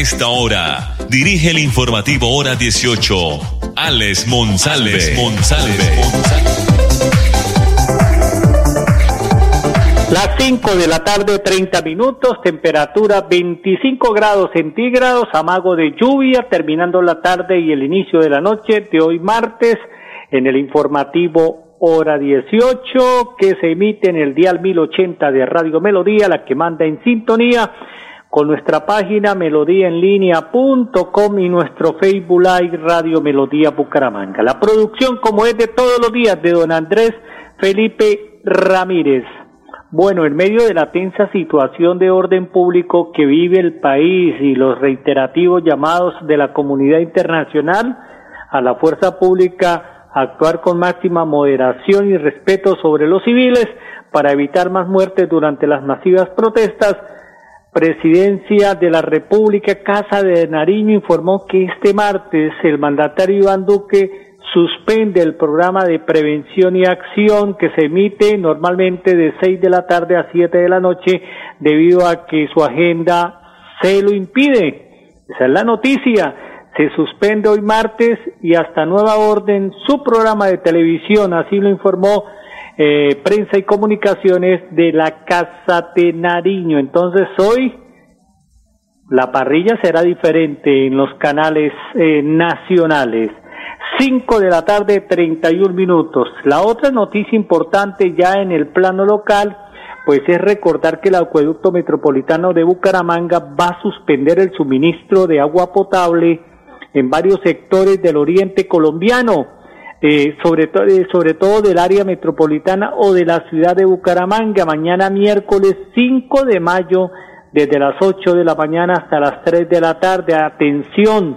Esta hora, dirige el informativo Hora 18, Alex Monsalve. Las 5 de la tarde, 30 minutos, temperatura 25 grados centígrados, amago de lluvia, terminando la tarde y el inicio de la noche de hoy martes en el informativo hora 18 que se emite en el dial 1080 de Radio Melodía, la que manda en sintonía con nuestra página melodíaenlínea.com y nuestro Facebook Live Radio Melodía Bucaramanga. La producción, como es de todos los días, de don Andrés Felipe Ramírez. Bueno, en medio de la tensa situación de orden público que vive el país y los reiterativos llamados de la comunidad internacional a la fuerza pública a actuar con máxima moderación y respeto sobre los civiles para evitar más muertes durante las masivas protestas, Presidencia de la República Casa de Nariño informó que este martes el mandatario Iván Duque suspende el programa de prevención y acción que se emite normalmente de 6 de la tarde a 7 de la noche debido a que su agenda se lo impide. Esa es la noticia. Se suspende hoy martes y hasta nueva orden su programa de televisión, así lo informó eh, Prensa y Comunicaciones de la Casa de Nariño. Entonces hoy la parrilla será diferente en los canales eh, nacionales. 5 de la tarde, 31 minutos. La otra noticia importante ya en el plano local, pues es recordar que el acueducto metropolitano de Bucaramanga va a suspender el suministro de agua potable en varios sectores del oriente colombiano, eh, sobre, eh, sobre todo del área metropolitana o de la ciudad de Bucaramanga, mañana miércoles 5 de mayo, desde las 8 de la mañana hasta las 3 de la tarde. Atención,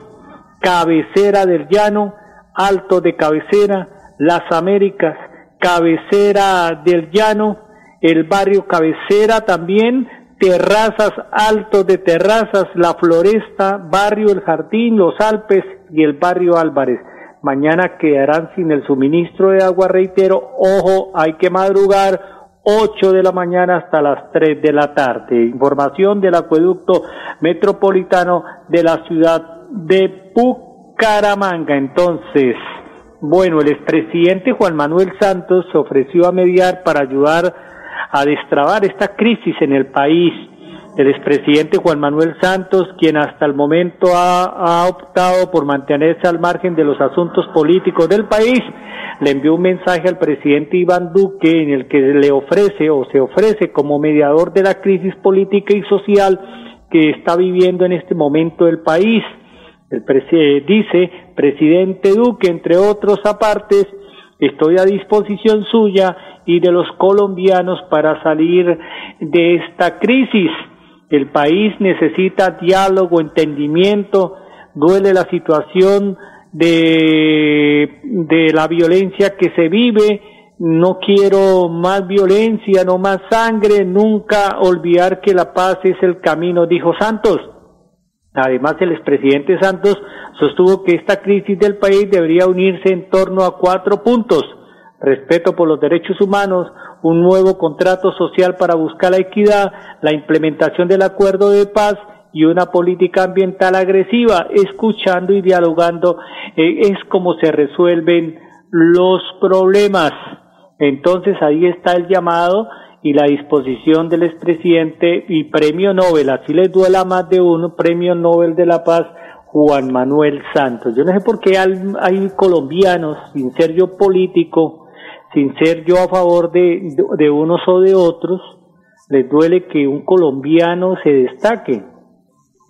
cabecera del llano, Alto de Cabecera, Las Américas, Cabecera del Llano, el barrio Cabecera también, Terrazas, Alto de Terrazas, La Floresta, Barrio El Jardín, Los Alpes y el barrio Álvarez. Mañana quedarán sin el suministro de agua, reitero, ojo, hay que madrugar 8 de la mañana hasta las 3 de la tarde. Información del acueducto metropolitano de la ciudad de Puc Caramanga. Entonces, bueno, el expresidente Juan Manuel Santos se ofreció a mediar para ayudar a destrabar esta crisis en el país. El expresidente Juan Manuel Santos, quien hasta el momento ha, ha, optado por mantenerse al margen de los asuntos políticos del país, le envió un mensaje al presidente Iván Duque en el que le ofrece o se ofrece como mediador de la crisis política y social que está viviendo en este momento el país. El dice, presidente Duque, entre otros apartes, estoy a disposición suya y de los colombianos para salir de esta crisis. El país necesita diálogo, entendimiento, duele la situación de, de la violencia que se vive, no quiero más violencia, no más sangre, nunca olvidar que la paz es el camino, dijo Santos. Además, el expresidente Santos sostuvo que esta crisis del país debería unirse en torno a cuatro puntos. Respeto por los derechos humanos, un nuevo contrato social para buscar la equidad, la implementación del acuerdo de paz y una política ambiental agresiva, escuchando y dialogando eh, es como se resuelven los problemas. Entonces ahí está el llamado y la disposición del expresidente y premio Nobel, así les duela más de uno, premio Nobel de la Paz, Juan Manuel Santos. Yo no sé por qué hay, colombianos, sin ser yo político, sin ser yo a favor de, de, unos o de otros, les duele que un colombiano se destaque.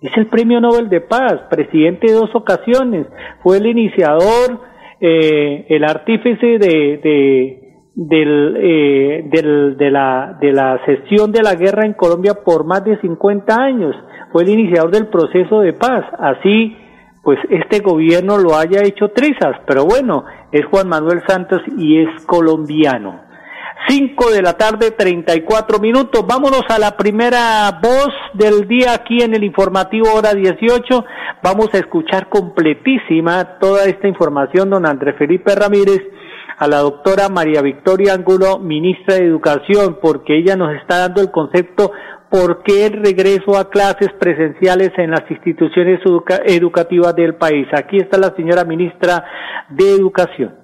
Es el premio Nobel de Paz, presidente de dos ocasiones, fue el iniciador, eh, el artífice de, de del, eh, del, de, la, de la cesión de la guerra en Colombia por más de 50 años. Fue el iniciador del proceso de paz. Así, pues este gobierno lo haya hecho trizas, pero bueno, es Juan Manuel Santos y es colombiano. 5 de la tarde, 34 minutos. Vámonos a la primera voz del día aquí en el informativo hora 18. Vamos a escuchar completísima toda esta información, don Andrés Felipe Ramírez a la doctora María Victoria Angulo, ministra de Educación, porque ella nos está dando el concepto por qué el regreso a clases presenciales en las instituciones educativas del país. Aquí está la señora ministra de Educación.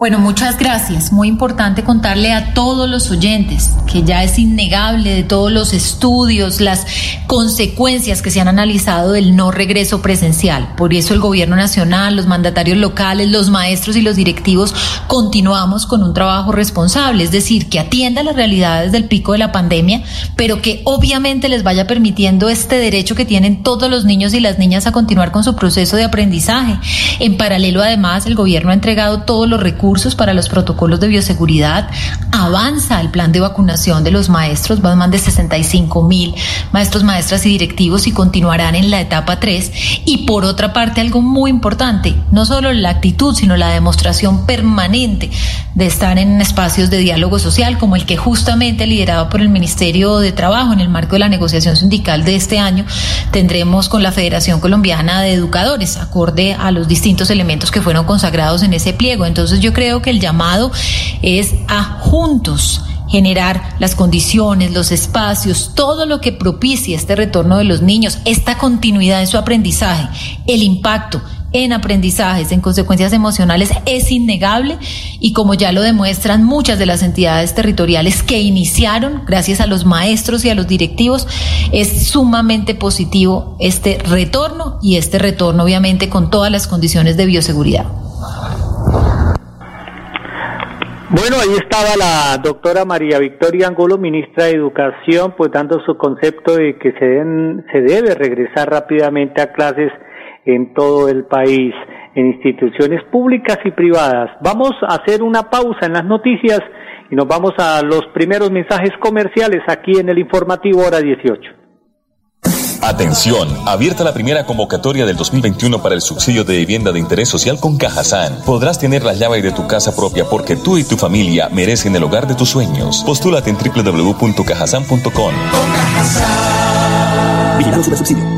Bueno, muchas gracias. Muy importante contarle a todos los oyentes que ya es innegable de todos los estudios, las consecuencias que se han analizado del no regreso presencial. Por eso el gobierno nacional, los mandatarios locales, los maestros y los directivos continuamos con un trabajo responsable, es decir, que atienda las realidades del pico de la pandemia, pero que obviamente les vaya permitiendo este derecho que tienen todos los niños y las niñas a continuar con su proceso de aprendizaje. En paralelo, además, el gobierno ha entregado todos los recursos para los protocolos de bioseguridad, avanza el plan de vacunación de los maestros, van más de 65 mil maestros, maestras y directivos y continuarán en la etapa 3. Y por otra parte, algo muy importante, no solo la actitud, sino la demostración permanente de estar en espacios de diálogo social como el que justamente liderado por el Ministerio de Trabajo en el marco de la negociación sindical de este año, tendremos con la Federación Colombiana de Educadores, acorde a los distintos elementos que fueron consagrados en ese pliego. Entonces yo creo que el llamado es a juntos generar las condiciones, los espacios, todo lo que propicie este retorno de los niños, esta continuidad en su aprendizaje, el impacto en aprendizajes, en consecuencias emocionales, es innegable y como ya lo demuestran muchas de las entidades territoriales que iniciaron, gracias a los maestros y a los directivos, es sumamente positivo este retorno y este retorno obviamente con todas las condiciones de bioseguridad. Bueno, ahí estaba la doctora María Victoria Angulo, ministra de Educación, pues dando su concepto de que se, se debe regresar rápidamente a clases en todo el país, en instituciones públicas y privadas. Vamos a hacer una pausa en las noticias y nos vamos a los primeros mensajes comerciales aquí en el informativo hora 18. Atención, abierta la primera convocatoria del 2021 para el subsidio de vivienda de interés social con Cajazán. Podrás tener la llave de tu casa propia porque tú y tu familia merecen el hogar de tus sueños. Postúlate en www.cajazán.com. Vigilando subsidio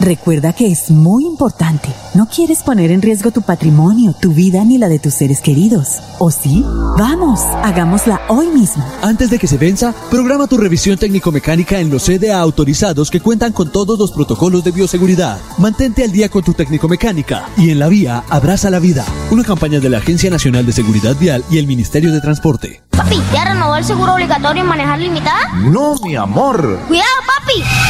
Recuerda que es muy importante. No quieres poner en riesgo tu patrimonio, tu vida ni la de tus seres queridos. ¿O sí? Vamos, hagámosla hoy mismo. Antes de que se venza, programa tu revisión técnico-mecánica en los CDA autorizados que cuentan con todos los protocolos de bioseguridad. Mantente al día con tu técnico-mecánica y en la vía abraza la vida. Una campaña de la Agencia Nacional de Seguridad Vial y el Ministerio de Transporte. Papi, ¿ya renovó el seguro obligatorio en manejar limitada? No, mi amor. Cuidado, papi.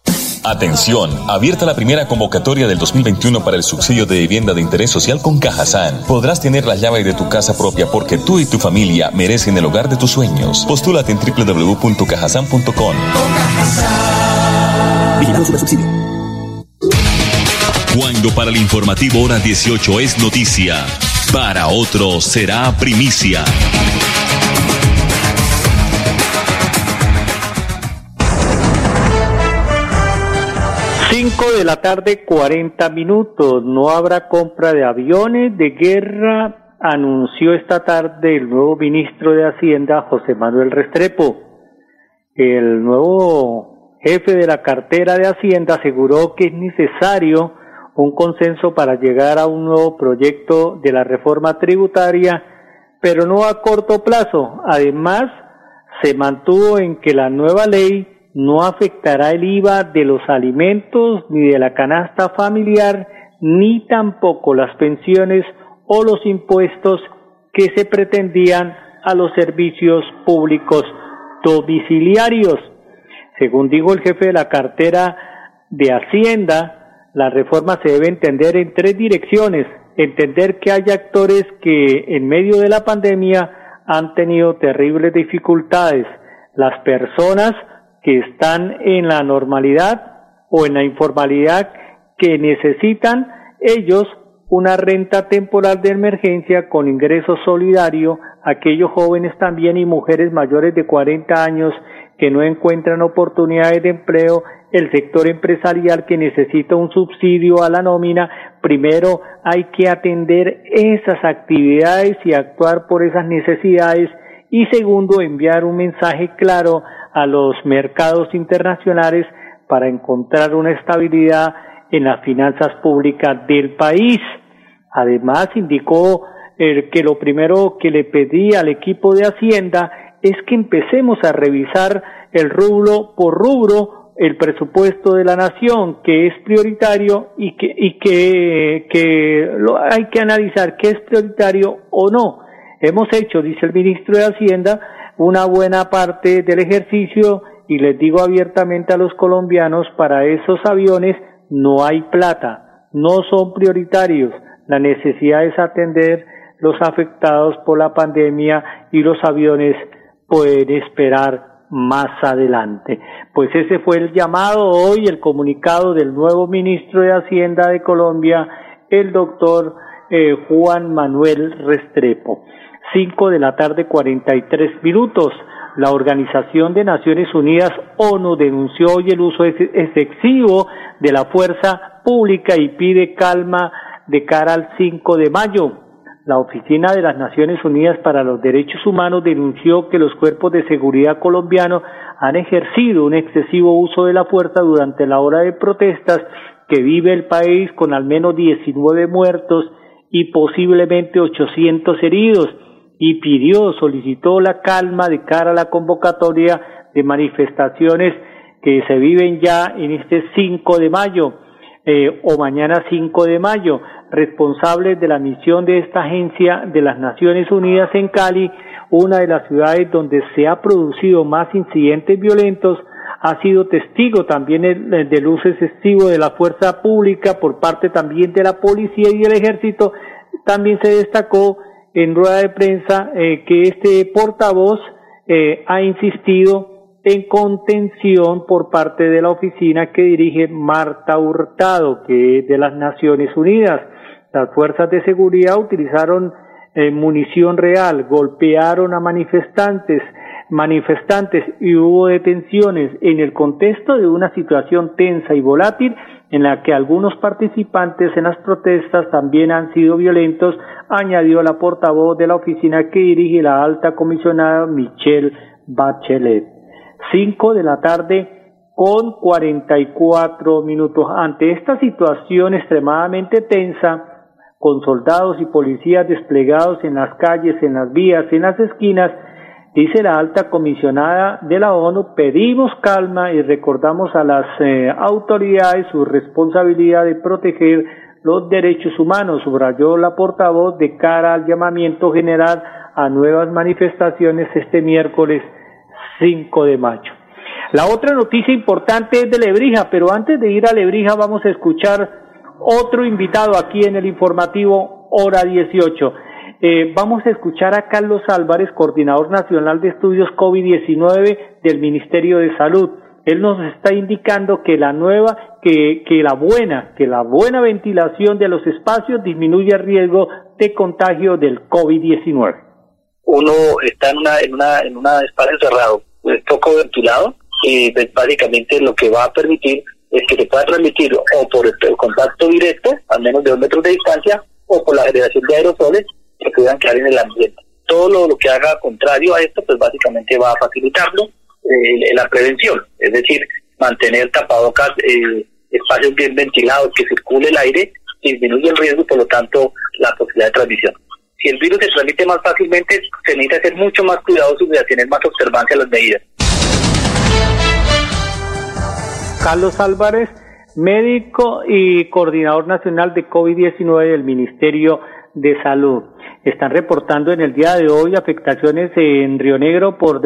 Atención, abierta la primera convocatoria del 2021 para el subsidio de vivienda de interés social con Cajazán. Podrás tener la llave de tu casa propia porque tú y tu familia merecen el hogar de tus sueños. Postúlate en www.cajazán.com. Sobre subsidio. Cuando para el informativo hora 18 es noticia, para otro será primicia. 5 de la tarde, 40 minutos. No habrá compra de aviones de guerra, anunció esta tarde el nuevo ministro de Hacienda, José Manuel Restrepo. El nuevo jefe de la cartera de Hacienda aseguró que es necesario un consenso para llegar a un nuevo proyecto de la reforma tributaria, pero no a corto plazo. Además, se mantuvo en que la nueva ley no afectará el IVA de los alimentos ni de la canasta familiar, ni tampoco las pensiones o los impuestos que se pretendían a los servicios públicos domiciliarios. Según dijo el jefe de la cartera de Hacienda, la reforma se debe entender en tres direcciones. Entender que hay actores que en medio de la pandemia han tenido terribles dificultades. Las personas que están en la normalidad o en la informalidad que necesitan ellos una renta temporal de emergencia con ingreso solidario, aquellos jóvenes también y mujeres mayores de 40 años que no encuentran oportunidades de empleo, el sector empresarial que necesita un subsidio a la nómina, primero hay que atender esas actividades y actuar por esas necesidades y segundo enviar un mensaje claro a los mercados internacionales para encontrar una estabilidad en las finanzas públicas del país. Además, indicó eh, que lo primero que le pedí al equipo de Hacienda es que empecemos a revisar el rubro por rubro el presupuesto de la nación, que es prioritario y que, y que, que lo, hay que analizar qué es prioritario o no. Hemos hecho, dice el ministro de Hacienda, una buena parte del ejercicio y les digo abiertamente a los colombianos, para esos aviones no hay plata, no son prioritarios. La necesidad es atender los afectados por la pandemia y los aviones pueden esperar más adelante. Pues ese fue el llamado hoy, el comunicado del nuevo ministro de Hacienda de Colombia, el doctor eh, Juan Manuel Restrepo. 5 de la tarde 43 minutos. La Organización de Naciones Unidas ONU denunció hoy el uso excesivo de la fuerza pública y pide calma de cara al 5 de mayo. La Oficina de las Naciones Unidas para los Derechos Humanos denunció que los cuerpos de seguridad colombianos han ejercido un excesivo uso de la fuerza durante la hora de protestas que vive el país con al menos 19 muertos y posiblemente 800 heridos y pidió, solicitó la calma de cara a la convocatoria de manifestaciones que se viven ya en este 5 de mayo eh, o mañana 5 de mayo. Responsables de la misión de esta agencia de las Naciones Unidas en Cali, una de las ciudades donde se ha producido más incidentes violentos, ha sido testigo también del uso excesivo de la fuerza pública por parte también de la policía y del ejército. También se destacó en rueda de prensa eh, que este portavoz eh, ha insistido en contención por parte de la oficina que dirige Marta Hurtado, que es de las Naciones Unidas. Las fuerzas de seguridad utilizaron eh, munición real, golpearon a manifestantes, manifestantes y hubo detenciones en el contexto de una situación tensa y volátil en la que algunos participantes en las protestas también han sido violentos, añadió la portavoz de la oficina que dirige la alta comisionada Michelle Bachelet. Cinco de la tarde con 44 minutos. Ante esta situación extremadamente tensa, con soldados y policías desplegados en las calles, en las vías, en las esquinas, dice la alta comisionada de la ONU, pedimos calma y recordamos a las eh, autoridades su responsabilidad de proteger los derechos humanos, subrayó la portavoz de cara al llamamiento general a nuevas manifestaciones este miércoles 5 de mayo. La otra noticia importante es de Lebrija, pero antes de ir a Lebrija vamos a escuchar otro invitado aquí en el informativo Hora 18. Eh, vamos a escuchar a Carlos Álvarez, coordinador nacional de estudios COVID-19 del Ministerio de Salud. Él nos está indicando que la nueva, que, que la buena, que la buena ventilación de los espacios disminuye el riesgo de contagio del COVID-19. Uno está en una, en una, en un espacio cerrado, poco ventilado, y pues, básicamente lo que va a permitir es que se pueda transmitir o por el contacto directo, al menos de dos metros de distancia, o por la generación de aerosoles que puedan quedar en el ambiente. Todo lo, que haga contrario a esto, pues básicamente va a facilitarlo eh, la prevención, es decir, mantener tapabocas, eh, espacios bien ventilados, que circule el aire, disminuye el riesgo y por lo tanto la posibilidad de transmisión. Si el virus se transmite más fácilmente, se necesita ser mucho más cuidadoso y tener más observancia a las medidas. Carlos Álvarez, médico y coordinador nacional de COVID-19 del Ministerio de Salud. Están reportando en el día de hoy afectaciones en Río Negro por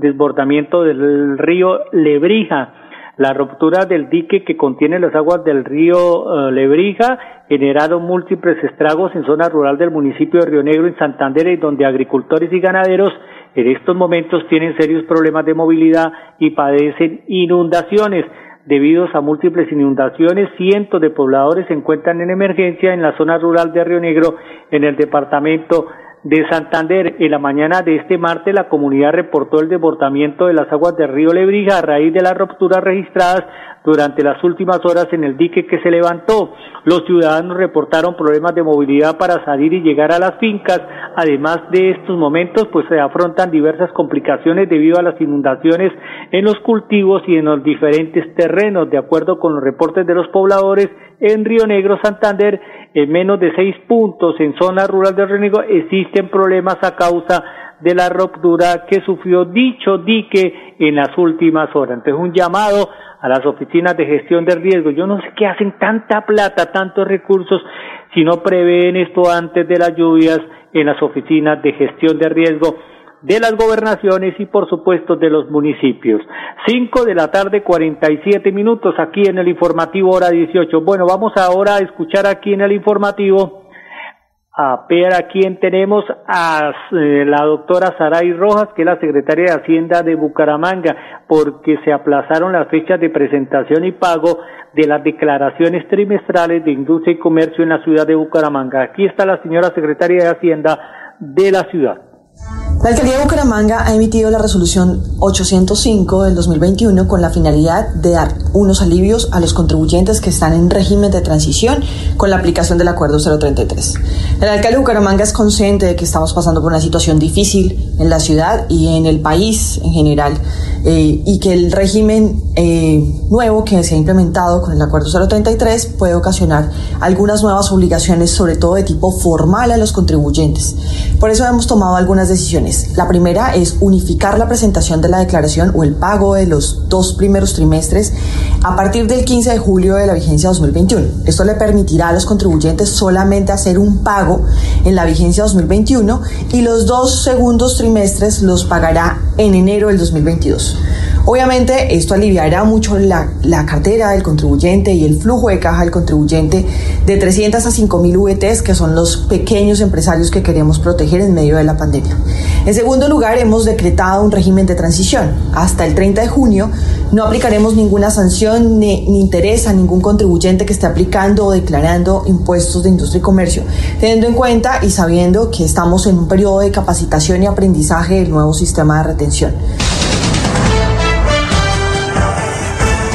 desbordamiento del río Lebrija. La ruptura del dique que contiene las aguas del río eh, Lebrija generaron múltiples estragos en zona rural del municipio de Río Negro en Santander, y donde agricultores y ganaderos en estos momentos tienen serios problemas de movilidad y padecen inundaciones. Debido a múltiples inundaciones, cientos de pobladores se encuentran en emergencia en la zona rural de Río Negro, en el departamento de Santander. En la mañana de este martes, la comunidad reportó el desbordamiento de las aguas del río Lebrija a raíz de las rupturas registradas durante las últimas horas en el dique que se levantó. Los ciudadanos reportaron problemas de movilidad para salir y llegar a las fincas. Además de estos momentos, pues se afrontan diversas complicaciones debido a las inundaciones en los cultivos y en los diferentes terrenos. De acuerdo con los reportes de los pobladores, en Río Negro, Santander, en menos de seis puntos en zona rural de Río Negro existen problemas a causa de la ruptura que sufrió dicho dique en las últimas horas. Entonces, un llamado a las oficinas de gestión de riesgo. Yo no sé qué hacen tanta plata, tantos recursos, si no prevén esto antes de las lluvias en las oficinas de gestión de riesgo de las gobernaciones y por supuesto de los municipios. Cinco de la tarde, cuarenta y siete minutos aquí en el informativo hora dieciocho. Bueno, vamos ahora a escuchar aquí en el informativo a ver a quién tenemos a eh, la doctora Saray Rojas, que es la secretaria de Hacienda de Bucaramanga, porque se aplazaron las fechas de presentación y pago de las declaraciones trimestrales de industria y comercio en la ciudad de Bucaramanga. Aquí está la señora secretaria de Hacienda de la ciudad. La alcaldía de Bucaramanga ha emitido la resolución 805 del 2021 con la finalidad de dar unos alivios a los contribuyentes que están en régimen de transición con la aplicación del acuerdo 033. El alcalde de Bucaramanga es consciente de que estamos pasando por una situación difícil en la ciudad y en el país en general eh, y que el régimen eh, nuevo que se ha implementado con el acuerdo 033 puede ocasionar algunas nuevas obligaciones, sobre todo de tipo formal a los contribuyentes. Por eso hemos tomado algunas decisiones. La primera es unificar la presentación de la declaración o el pago de los dos primeros trimestres a partir del 15 de julio de la vigencia 2021. Esto le permitirá a los contribuyentes solamente hacer un pago en la vigencia 2021 y los dos segundos trimestres los pagará en enero del 2022. Obviamente esto aliviará mucho la, la, cartera del contribuyente y el flujo de caja del contribuyente de 300 a 5 mil VTs, que son los pequeños empresarios que queremos proteger en medio de la pandemia. En segundo lugar, hemos decretado un régimen de transición. Hasta el 30 de junio, No aplicaremos ninguna sanción ni, interés a ningún contribuyente que esté aplicando o declarando impuestos de industria y comercio, teniendo en cuenta y sabiendo que estamos en un periodo de capacitación y aprendizaje del nuevo sistema de retención.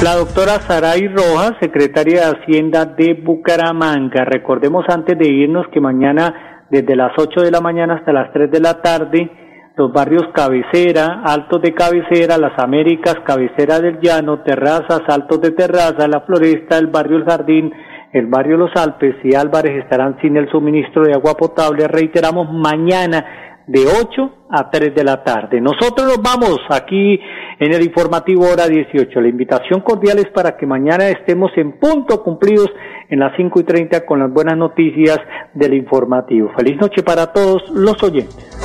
La doctora Saray Rojas, secretaria de Hacienda de Bucaramanga. Recordemos antes de irnos que mañana desde las 8 de la mañana hasta las 3 de la tarde los barrios Cabecera, Altos de Cabecera, Las Américas, Cabecera del Llano, Terrazas, Altos de Terraza, La Floresta, el barrio El Jardín, el barrio Los Alpes y Álvarez estarán sin el suministro de agua potable. Reiteramos, mañana de 8 a 3 de la tarde. Nosotros nos vamos aquí en el informativo hora 18. La invitación cordial es para que mañana estemos en punto cumplidos en las 5 y 30 con las buenas noticias del informativo. Feliz noche para todos los oyentes.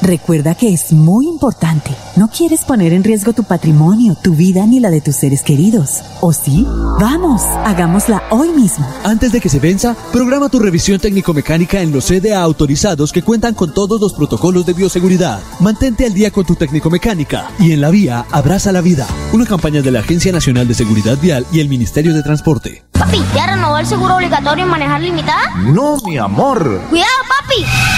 Recuerda que es muy importante. No quieres poner en riesgo tu patrimonio, tu vida ni la de tus seres queridos. ¿O sí? Vamos, hagámosla hoy mismo. Antes de que se venza, programa tu revisión técnico-mecánica en los CDA autorizados que cuentan con todos los protocolos de bioseguridad. Mantente al día con tu técnico-mecánica y en la vía abraza la vida. Una campaña de la Agencia Nacional de Seguridad Vial y el Ministerio de Transporte. Papi, ¿ya renovó el seguro obligatorio en manejar limitada? No, mi amor. Cuidado, papi.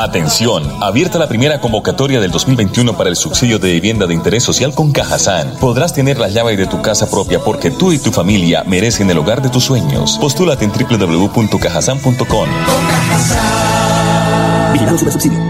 Atención, abierta la primera convocatoria del 2021 para el subsidio de vivienda de interés social con Cajazán. Podrás tener la llave de tu casa propia porque tú y tu familia merecen el hogar de tus sueños. Postúlate en www.cajazán.com. Vigilado subsidio